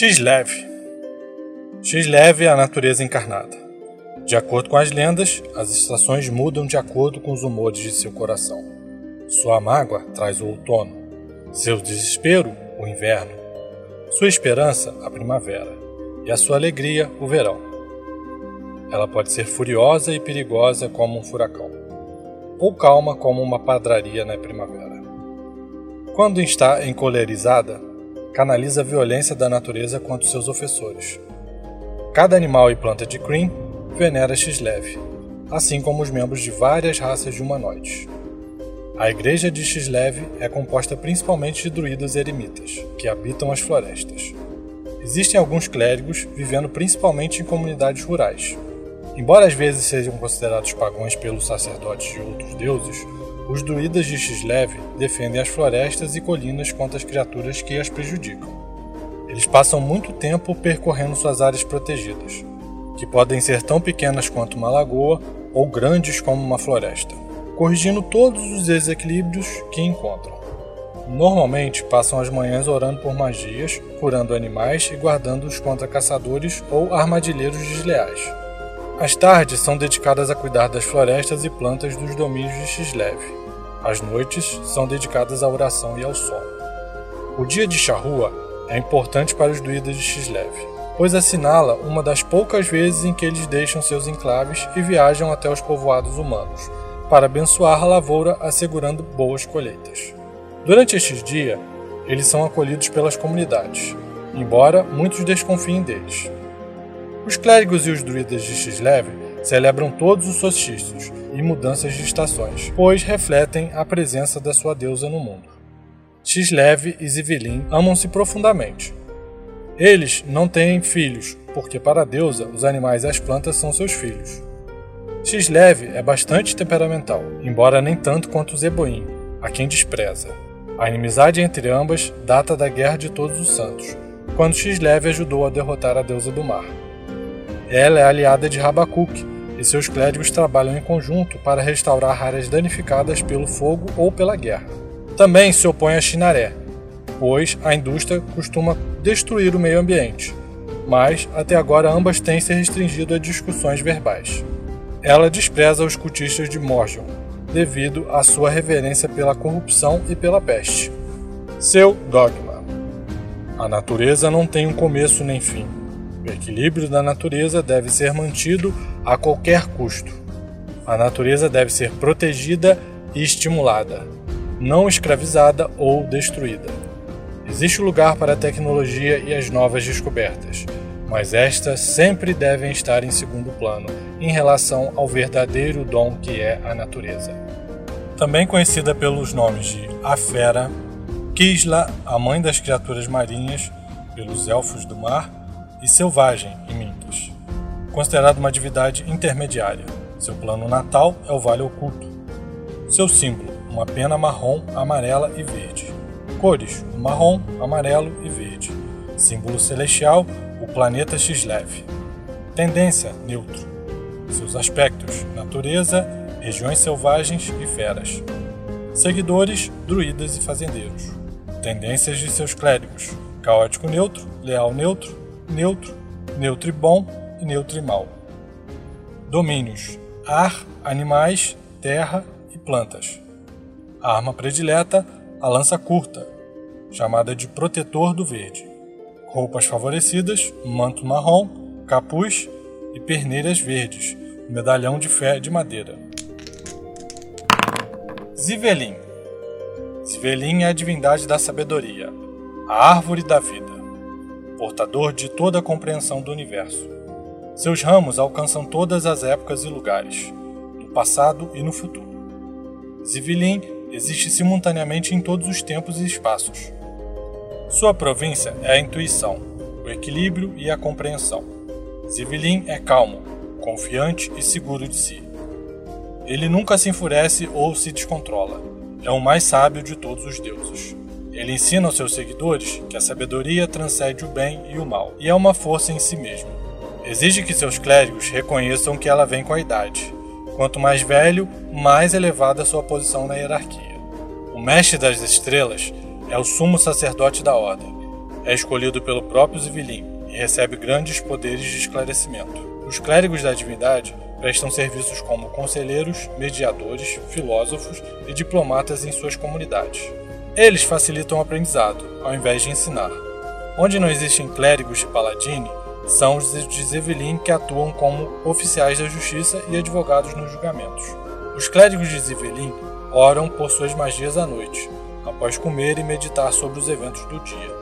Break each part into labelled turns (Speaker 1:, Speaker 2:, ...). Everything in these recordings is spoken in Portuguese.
Speaker 1: X-Lev X-Lev é a natureza encarnada. De acordo com as lendas, as estações mudam de acordo com os humores de seu coração. Sua mágoa traz o outono, seu desespero, o inverno, sua esperança, a primavera, e a sua alegria, o verão. Ela pode ser furiosa e perigosa como um furacão, ou calma como uma padraria na primavera. Quando está encolerizada, canaliza a violência da natureza contra seus ofensores. Cada animal e planta de Kryn venera Xlev, assim como os membros de várias raças de humanoides. A igreja de Xlev é composta principalmente de druidas eremitas, que habitam as florestas. Existem alguns clérigos vivendo principalmente em comunidades rurais. Embora às vezes sejam considerados pagãos pelos sacerdotes de outros deuses, os druidas de Xlev defendem as florestas e colinas contra as criaturas que as prejudicam. Eles passam muito tempo percorrendo suas áreas protegidas, que podem ser tão pequenas quanto uma lagoa ou grandes como uma floresta, corrigindo todos os desequilíbrios que encontram. Normalmente passam as manhãs orando por magias, curando animais e guardando-os contra caçadores ou armadilheiros desleais. As tardes são dedicadas a cuidar das florestas e plantas dos domínios de Xlev. As noites são dedicadas à oração e ao sono. O dia de Charrua é importante para os druidas de Xlev, pois assinala uma das poucas vezes em que eles deixam seus enclaves e viajam até os povoados humanos, para abençoar a lavoura assegurando boas colheitas. Durante este dia, eles são acolhidos pelas comunidades, embora muitos desconfiem deles. Os clérigos e os druidas de Xlev celebram todos os solstícios e mudanças de estações, pois refletem a presença da sua deusa no mundo. Xlev e Zivilin amam-se profundamente. Eles não têm filhos, porque para a deusa os animais e as plantas são seus filhos. Xlev é bastante temperamental, embora nem tanto quanto Zeboim, a quem despreza. A inimizade entre ambas data da Guerra de Todos os Santos, quando Xlev ajudou a derrotar a deusa do mar. Ela é aliada de Rabacuc, e seus clérigos trabalham em conjunto para restaurar áreas danificadas pelo fogo ou pela guerra. Também se opõe a Chinaré, pois a indústria costuma destruir o meio ambiente, mas até agora ambas têm se restringido a discussões verbais. Ela despreza os cultistas de Morgion, devido à sua reverência pela corrupção e pela peste. Seu dogma: A natureza não tem um começo nem fim o equilíbrio da natureza deve ser mantido a qualquer custo. A natureza deve ser protegida e estimulada, não escravizada ou destruída. Existe lugar para a tecnologia e as novas descobertas, mas estas sempre devem estar em segundo plano em relação ao verdadeiro dom que é a natureza. Também conhecida pelos nomes de A Fera, Kisla, a mãe das criaturas marinhas, pelos elfos do mar, e selvagem em. Considerado uma divindade intermediária, seu plano natal é o Vale Oculto. Seu símbolo, uma pena marrom, amarela e verde. Cores, marrom, amarelo e verde. Símbolo celestial, o planeta Xlev. Tendência, neutro. Seus aspectos, natureza, regiões selvagens e feras. Seguidores, druidas e fazendeiros. Tendências de seus clérigos, caótico neutro, leal neutro, neutro, neutro e bom e neutro e mal. Domínios: ar, animais, terra e plantas. A arma predileta: a lança curta, chamada de protetor do verde. Roupas favorecidas: manto marrom, capuz e perneiras verdes, medalhão de fé de madeira. Zivelin Zivelin é a divindade da sabedoria, a árvore da vida portador de toda a compreensão do universo. Seus ramos alcançam todas as épocas e lugares, no passado e no futuro. Zivilin existe simultaneamente em todos os tempos e espaços. Sua província é a intuição, o equilíbrio e a compreensão. Zivilin é calmo, confiante e seguro de si. Ele nunca se enfurece ou se descontrola. É o mais sábio de todos os deuses. Ele ensina aos seus seguidores que a sabedoria transcende o bem e o mal, e é uma força em si mesma. Exige que seus clérigos reconheçam que ela vem com a idade. Quanto mais velho, mais elevada sua posição na hierarquia. O mestre das estrelas é o sumo sacerdote da ordem. é escolhido pelo próprio Zivilin e recebe grandes poderes de esclarecimento. Os clérigos da divindade prestam serviços como conselheiros, mediadores, filósofos e diplomatas em suas comunidades. Eles facilitam o aprendizado, ao invés de ensinar. Onde não existem clérigos de Paladine, são os de Zevelin que atuam como oficiais da justiça e advogados nos julgamentos. Os clérigos de Zevelin oram por suas magias à noite, após comer e meditar sobre os eventos do dia.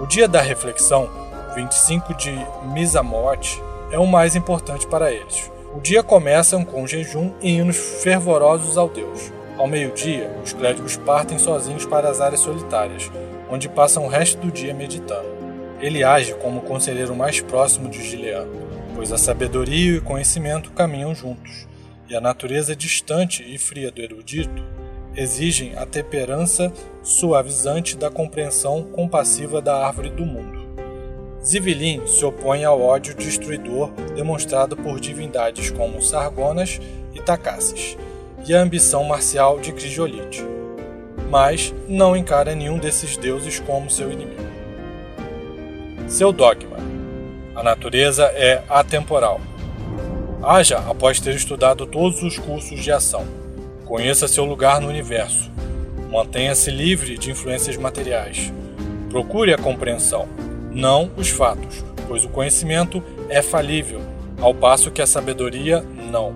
Speaker 1: O dia da reflexão, 25 de Misamot, é o mais importante para eles. O dia começa com jejum e hinos fervorosos ao Deus. Ao meio-dia, os clérigos partem sozinhos para as áreas solitárias, onde passam o resto do dia meditando. Ele age como o conselheiro mais próximo de Gilead, pois a sabedoria e o conhecimento caminham juntos, e a natureza distante e fria do erudito exigem a temperança suavizante da compreensão compassiva da árvore do mundo. Zivilin se opõe ao ódio destruidor demonstrado por divindades como Sargonas e Takassis, e a ambição marcial de Grijolite, mas não encara nenhum desses deuses como seu inimigo. Seu dogma: a natureza é atemporal. Haja após ter estudado todos os cursos de ação. Conheça seu lugar no universo. Mantenha-se livre de influências materiais. Procure a compreensão, não os fatos, pois o conhecimento é falível, ao passo que a sabedoria não.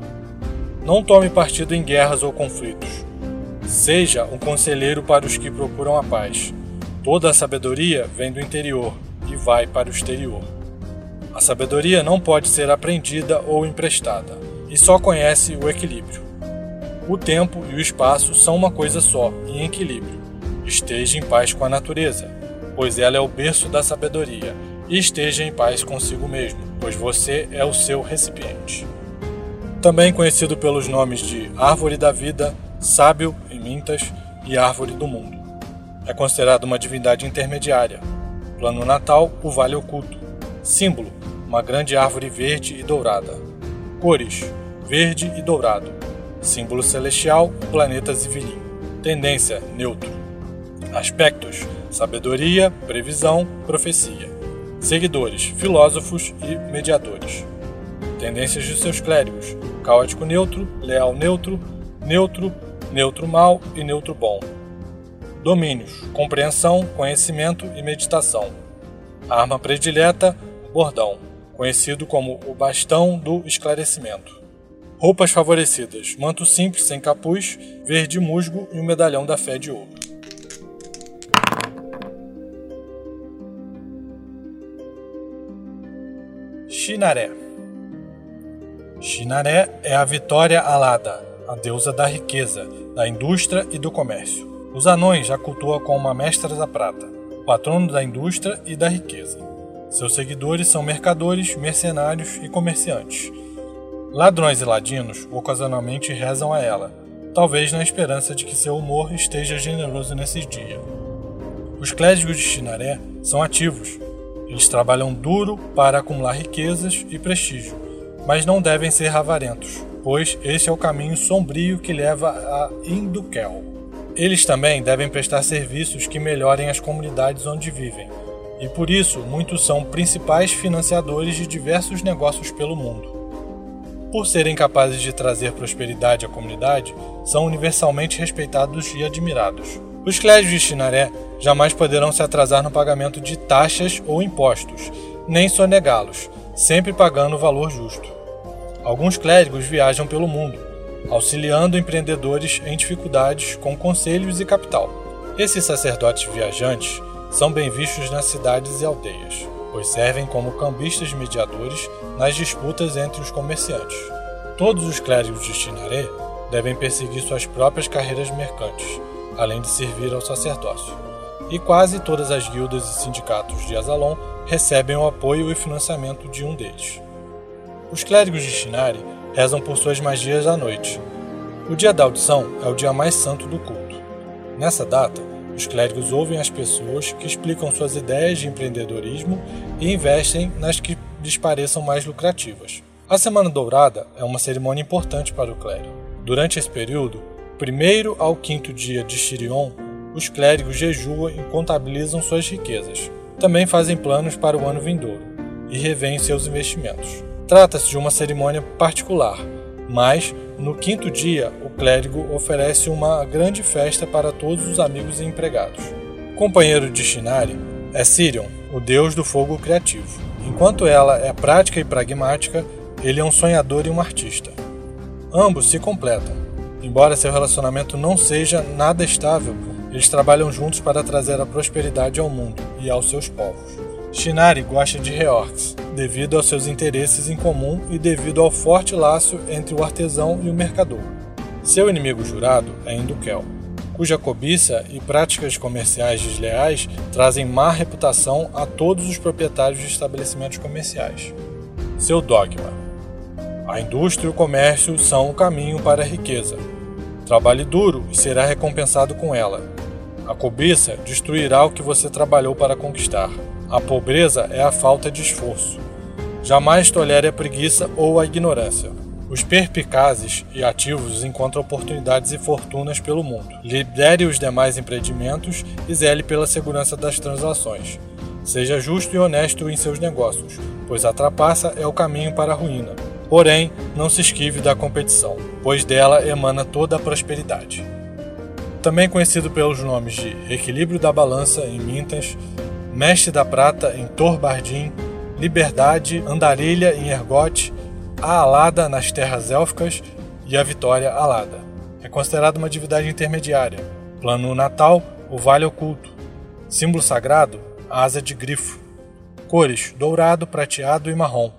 Speaker 1: Não tome partido em guerras ou conflitos. Seja um conselheiro para os que procuram a paz. Toda a sabedoria vem do interior, vai para o exterior. A sabedoria não pode ser aprendida ou emprestada, e só conhece o equilíbrio. O tempo e o espaço são uma coisa só, em equilíbrio. Esteja em paz com a natureza, pois ela é o berço da sabedoria, e esteja em paz consigo mesmo, pois você é o seu recipiente. Também conhecido pelos nomes de Árvore da Vida, Sábio em Mintas e Árvore do Mundo. É considerado uma divindade intermediária, Plano natal, o Vale Oculto. Símbolo: uma grande árvore verde e dourada. Cores: verde e dourado. Símbolo celestial: o planeta Zivilin. Tendência: neutro. Aspectos: sabedoria, previsão, profecia. Seguidores: filósofos e mediadores. Tendências de seus clérigos: caótico neutro, leal neutro, neutro, neutro mal e neutro bom. Domínios: compreensão, conhecimento e meditação. Arma predileta: bordão, conhecido como o bastão do esclarecimento. Roupas favorecidas: manto simples sem capuz, verde musgo e um medalhão da fé de ouro. Shinaré Shinaré é a vitória alada, a deusa da riqueza, da indústria e do comércio. Os anões a cultuam como uma mestra da prata, patrono da indústria e da riqueza. Seus seguidores são mercadores, mercenários e comerciantes. Ladrões e ladinos ocasionalmente rezam a ela, talvez na esperança de que seu humor esteja generoso nesses dias. Os clérigos de Chinaré são ativos. Eles trabalham duro para acumular riquezas e prestígio, mas não devem ser avarentos, pois este é o caminho sombrio que leva a Indukel. Eles também devem prestar serviços que melhorem as comunidades onde vivem, e por isso muitos são principais financiadores de diversos negócios pelo mundo. Por serem capazes de trazer prosperidade à comunidade, são universalmente respeitados e admirados. Os clérigos de Chinaré jamais poderão se atrasar no pagamento de taxas ou impostos, nem sonegá-los, sempre pagando o valor justo. Alguns clérigos viajam pelo mundo, auxiliando empreendedores em dificuldades com conselhos e capital. Esses sacerdotes viajantes são bem vistos nas cidades e aldeias, pois servem como cambistas mediadores nas disputas entre os comerciantes. Todos os clérigos de Chinaré devem perseguir suas próprias carreiras mercantes, além de servir ao sacerdócio. E quase todas as guildas e sindicatos de Azalon recebem o apoio e financiamento de um deles. Os clérigos de Shinari rezam por suas magias à noite. O dia da audição é o dia mais santo do culto. Nessa data, os clérigos ouvem as pessoas que explicam suas ideias de empreendedorismo e investem nas que lhes pareçam mais lucrativas. A Semana Dourada é uma cerimônia importante para o clérigo. Durante esse período, primeiro ao quinto dia de Shirion, os clérigos jejuam e contabilizam suas riquezas. também fazem planos para o ano vindouro e revêem seus investimentos. Trata-se de uma cerimônia particular, mas no quinto dia o clérigo oferece uma grande festa para todos os amigos e empregados. companheiro de Shinari é Sirion, o deus do fogo criativo. Enquanto ela é prática e pragmática, ele é um sonhador e um artista. Ambos se completam. Embora seu relacionamento não seja nada estável, eles trabalham juntos para trazer a prosperidade ao mundo e aos seus povos. Shinari gosta de reorcs, devido aos seus interesses em comum e devido ao forte laço entre o artesão e o mercador. Seu inimigo jurado é Indukel, cuja cobiça e práticas comerciais desleais trazem má reputação a todos os proprietários de estabelecimentos comerciais. Seu dogma: A indústria e o comércio são o caminho para a riqueza. Trabalhe duro e será recompensado com ela. A cobiça destruirá o que você trabalhou para conquistar. A pobreza é a falta de esforço. Jamais tolere a preguiça ou a ignorância. Os perpicazes e ativos encontram oportunidades e fortunas pelo mundo. Lidere os demais empreendimentos e zele pela segurança das transações. Seja justo e honesto em seus negócios, pois a trapaça é o caminho para a ruína. Porém, não se esquive da competição, pois dela emana toda a prosperidade. Também conhecido pelos nomes de Equilíbrio da Balança em Mintas, Mestre da Prata em Torbardim, Liberdade, Andarilha em Ergote, a Alada nas terras élficas e a Vitória Alada. É considerado uma divindade intermediária. Plano natal, o Vale Oculto. Símbolo sagrado, a asa de grifo. Cores: dourado, prateado e marrom.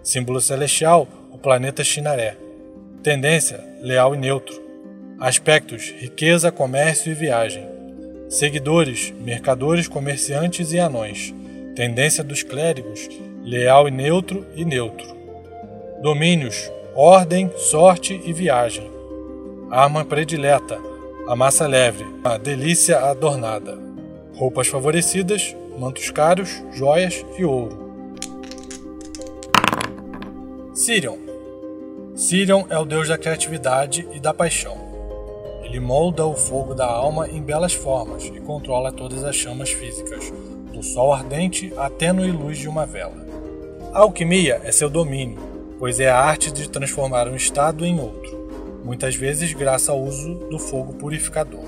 Speaker 1: Símbolo celestial, o planeta Chinaré. Tendência: leal e neutro. Aspectos: riqueza, comércio e viagem. Seguidores, mercadores, comerciantes e anões. Tendência dos clérigos, leal e neutro e neutro. Domínios, ordem, sorte e viagem. Arma predileta, a massa leve, a delícia adornada. Roupas favorecidas, mantos caros, joias e ouro. Sirion. Sirion é o deus da criatividade e da paixão. Ele molda o fogo da alma em belas formas e controla todas as chamas físicas, do sol ardente à tênue luz de uma vela. A alquimia é seu domínio, pois é a arte de transformar um estado em outro, muitas vezes graças ao uso do fogo purificador.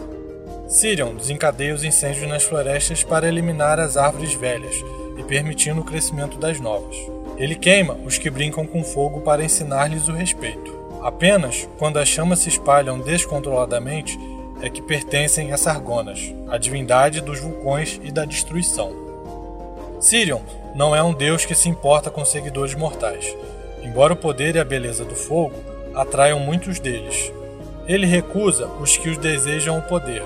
Speaker 1: Sirion desencadeia os incêndios nas florestas para eliminar as árvores velhas e permitindo o crescimento das novas. Ele queima os que brincam com fogo para ensinar-lhes o respeito. Apenas quando as chamas se espalham descontroladamente é que pertencem a Sargonas, a divindade dos vulcões e da destruição. Sirion não é um deus que se importa com seguidores mortais, embora o poder e a beleza do fogo atraiam muitos deles. Ele recusa os que os desejam o poder,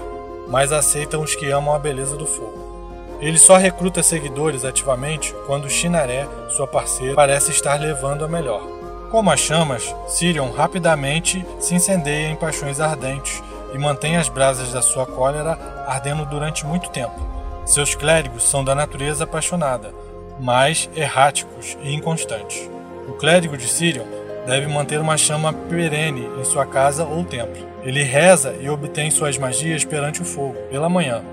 Speaker 1: mas aceita os que amam a beleza do fogo. Ele só recruta seguidores ativamente quando Shinaré, sua parceira, parece estar levando a melhor. Como as chamas, Sirion rapidamente se incendeia em paixões ardentes e mantém as brasas da sua cólera ardendo durante muito tempo. Seus clérigos são da natureza apaixonada, mas erráticos e inconstantes. O clérigo de Sirion deve manter uma chama perene em sua casa ou templo. Ele reza e obtém suas magias perante o fogo, pela manhã.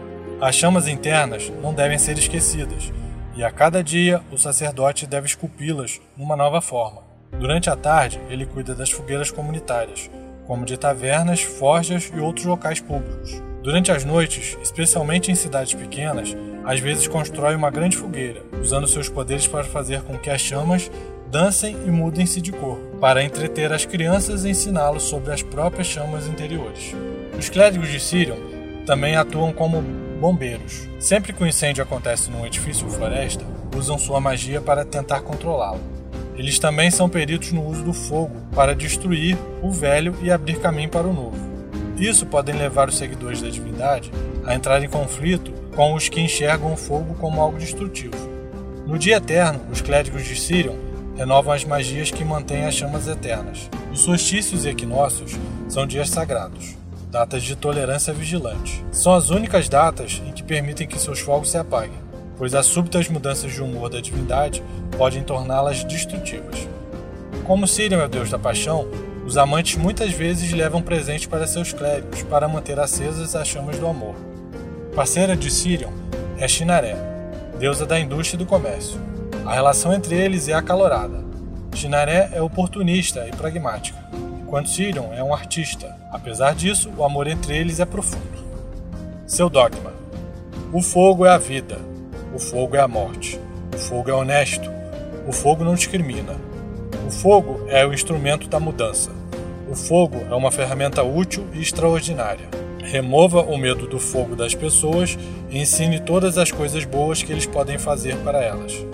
Speaker 1: As chamas internas não devem ser esquecidas, e a cada dia o sacerdote deve esculpi-las numa nova forma. Durante a tarde, ele cuida das fogueiras comunitárias, como de tavernas, forjas e outros locais públicos. Durante as noites, especialmente em cidades pequenas, às vezes constrói uma grande fogueira, usando seus poderes para fazer com que as chamas dancem e mudem-se de cor, para entreter as crianças e ensiná-los sobre as próprias chamas interiores. Os clérigos de Sirion também atuam como bombeiros. Sempre que um incêndio acontece num edifício ou floresta, usam sua magia para tentar controlá-lo. Eles também são peritos no uso do fogo para destruir o velho e abrir caminho para o novo. Isso pode levar os seguidores da divindade a entrar em conflito com os que enxergam o fogo como algo destrutivo. No dia eterno, os clérigos de Sirion renovam as magias que mantêm as chamas eternas. Os solstícios e equinócios são dias sagrados, datas de tolerância vigilante. São as únicas datas em que permitem que seus fogos se apaguem pois as súbitas mudanças de humor da divindade podem torná-las destrutivas. Como Sirion é o deus da paixão, os amantes muitas vezes levam presentes para seus clérigos para manter acesas as chamas do amor. Parceira de Sirion é Shinaré. deusa da indústria e do comércio. A relação entre eles é acalorada. Shinaré é oportunista e pragmática, enquanto Sirion é um artista. Apesar disso, o amor entre eles é profundo. Seu dogma: O fogo é a vida, o fogo é a morte, o fogo é honesto, o fogo não discrimina. O fogo é o instrumento da mudança. O fogo é uma ferramenta útil e extraordinária. Remova o medo do fogo das pessoas e ensine todas as coisas boas que eles podem fazer para elas.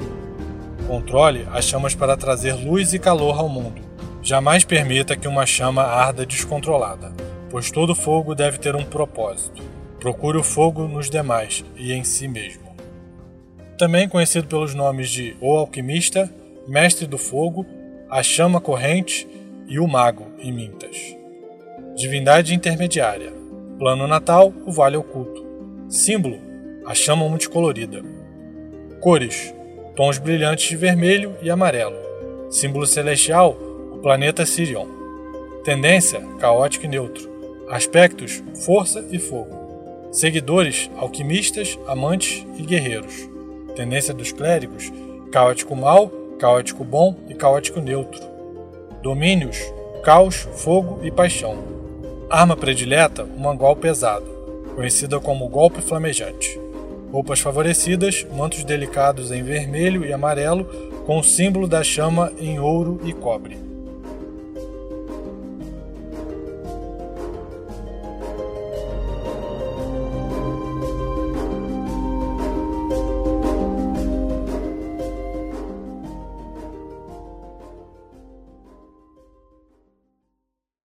Speaker 1: Controle as chamas para trazer luz e calor ao mundo. Jamais permita que uma chama arda descontrolada, pois todo fogo deve ter um propósito. Procure o fogo nos demais e em si mesmo. Também conhecido pelos nomes de O Alquimista, Mestre do Fogo, a Chama Corrente e o Mago em Mintas. Divindade intermediária. Plano natal, o Vale Oculto. Símbolo, a chama multicolorida. Cores, tons brilhantes de vermelho e amarelo. Símbolo celestial, o planeta Sirion. Tendência, caótico e neutro. Aspectos, força e fogo. Seguidores, alquimistas, amantes e guerreiros. Tendência dos clérigos, caótico mal, caótico bom e caótico neutro. Domínios, caos, fogo e paixão. Arma predileta, um mangual pesado, conhecida como golpe flamejante. Roupas favorecidas, mantos delicados em vermelho e amarelo, com o símbolo da chama em ouro e cobre.